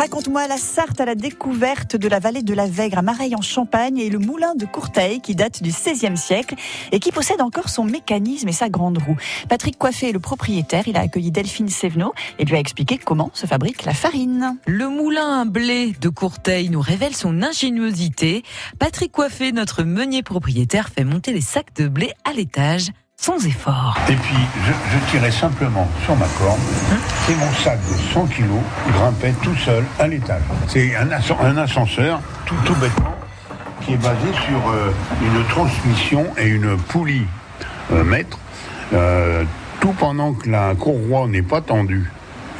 Raconte-moi la Sarthe à la découverte de la vallée de la Vègre à Mareille en Champagne et le moulin de Courteil qui date du XVIe siècle et qui possède encore son mécanisme et sa grande roue. Patrick Coiffé est le propriétaire. Il a accueilli Delphine Sévenot et lui a expliqué comment se fabrique la farine. Le moulin à blé de Courteil nous révèle son ingéniosité. Patrick Coiffé, notre meunier propriétaire, fait monter les sacs de blé à l'étage sans effort. Et puis, je, je tirais simplement sur ma corde et mon sac de 100 kilos grimpait tout seul à l'étage. C'est un, ascen- un ascenseur, tout, tout bêtement, qui est basé sur euh, une transmission et une poulie euh, mètre. Euh, tout pendant que la courroie n'est pas tendue,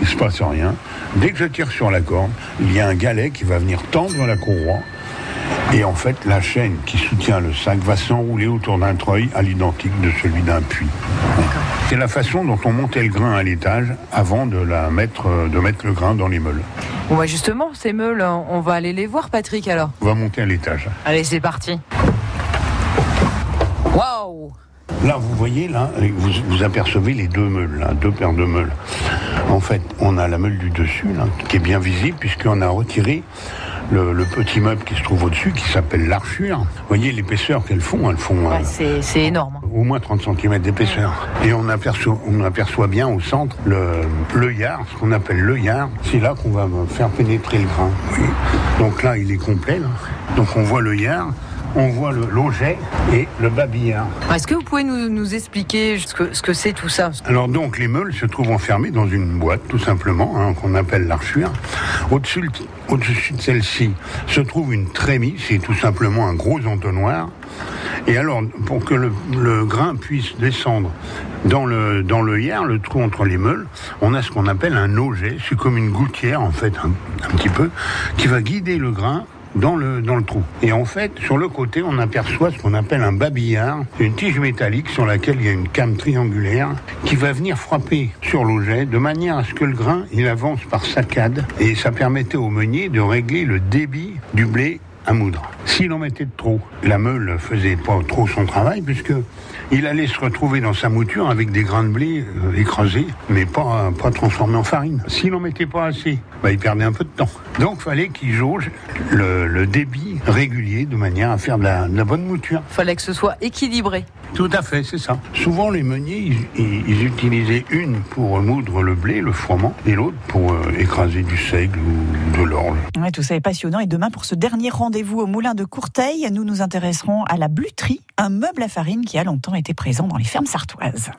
il ne se passe rien. Dès que je tire sur la corde, il y a un galet qui va venir tendre la courroie. Et en fait, la chaîne qui soutient le sac va s'enrouler autour d'un treuil à l'identique de celui d'un puits. C'est la façon dont on montait le grain à l'étage avant de, la mettre, de mettre le grain dans les meules. Bon bah justement, ces meules, on va aller les voir Patrick alors. On va monter à l'étage. Allez, c'est parti. Waouh Là, vous voyez, là, vous, vous apercevez les deux meules, là, deux paires de meules. En fait, on a la meule du dessus, là, qui est bien visible, puisqu'on a retiré le, le petit meuble qui se trouve au-dessus, qui s'appelle l'archure. Vous voyez l'épaisseur qu'elles font Elles font euh, Ouais, c'est c'est énorme. au moins 30 cm d'épaisseur. Et on aperçoit, on aperçoit bien au centre le, le yard, ce qu'on appelle le yard. C'est là qu'on va faire pénétrer le grain. voyez. Donc là, il est complet. là. Donc on voit le yard, on voit le et le babillard. Est-ce que vous pouvez nous, nous expliquer ce que ce que c'est tout ça? Alors donc les meules se trouvent enfermées dans une boîte tout simplement hein, qu'on appelle l'archure. Au-dessus de celle-ci se trouve une trémie, c'est tout simplement un gros entonnoir. Et alors pour que le, grain puisse descendre dans le dans le yard, le trou entre les meules, on a ce qu'on appelle un auget, c'est comme une gouttière en fait un petit peu, qui va guider le grain dans le, trou. Et en fait, sur le côté, on aperçoit ce qu'on appelle un babillard, une tige métallique sur laquelle il y a une came triangulaire qui va venir frapper sur l'auget de manière à ce que le grain, il avance par saccade et ça permettait au meunier de régler le débit du blé à moudre. S'il en mettait de trop, la meule faisait pas trop son travail puisque il allait se retrouver dans sa mouture avec des grains de blé euh, écrasés, mais pas, pas transformés en farine. S'il en mettait pas assez, bah, il perdait un peu de temps. Donc fallait qu'il jauge le, le débit régulier de manière à faire de la, de la bonne mouture. Fallait que ce soit équilibré. Tout à fait, c'est ça. Souvent les meuniers, ils, ils- ils utilisaient une pour moudre le blé, le froment, et l'autre pour euh, écraser du seigle ou de l'orge. Ouais, tout ça est passionnant. Et demain, pour ce dernier rendez-vous au moulin de Courteil, nous nous intéresserons à la bluterie, un meuble à farine qui a longtemps été présent dans les fermes sartoises.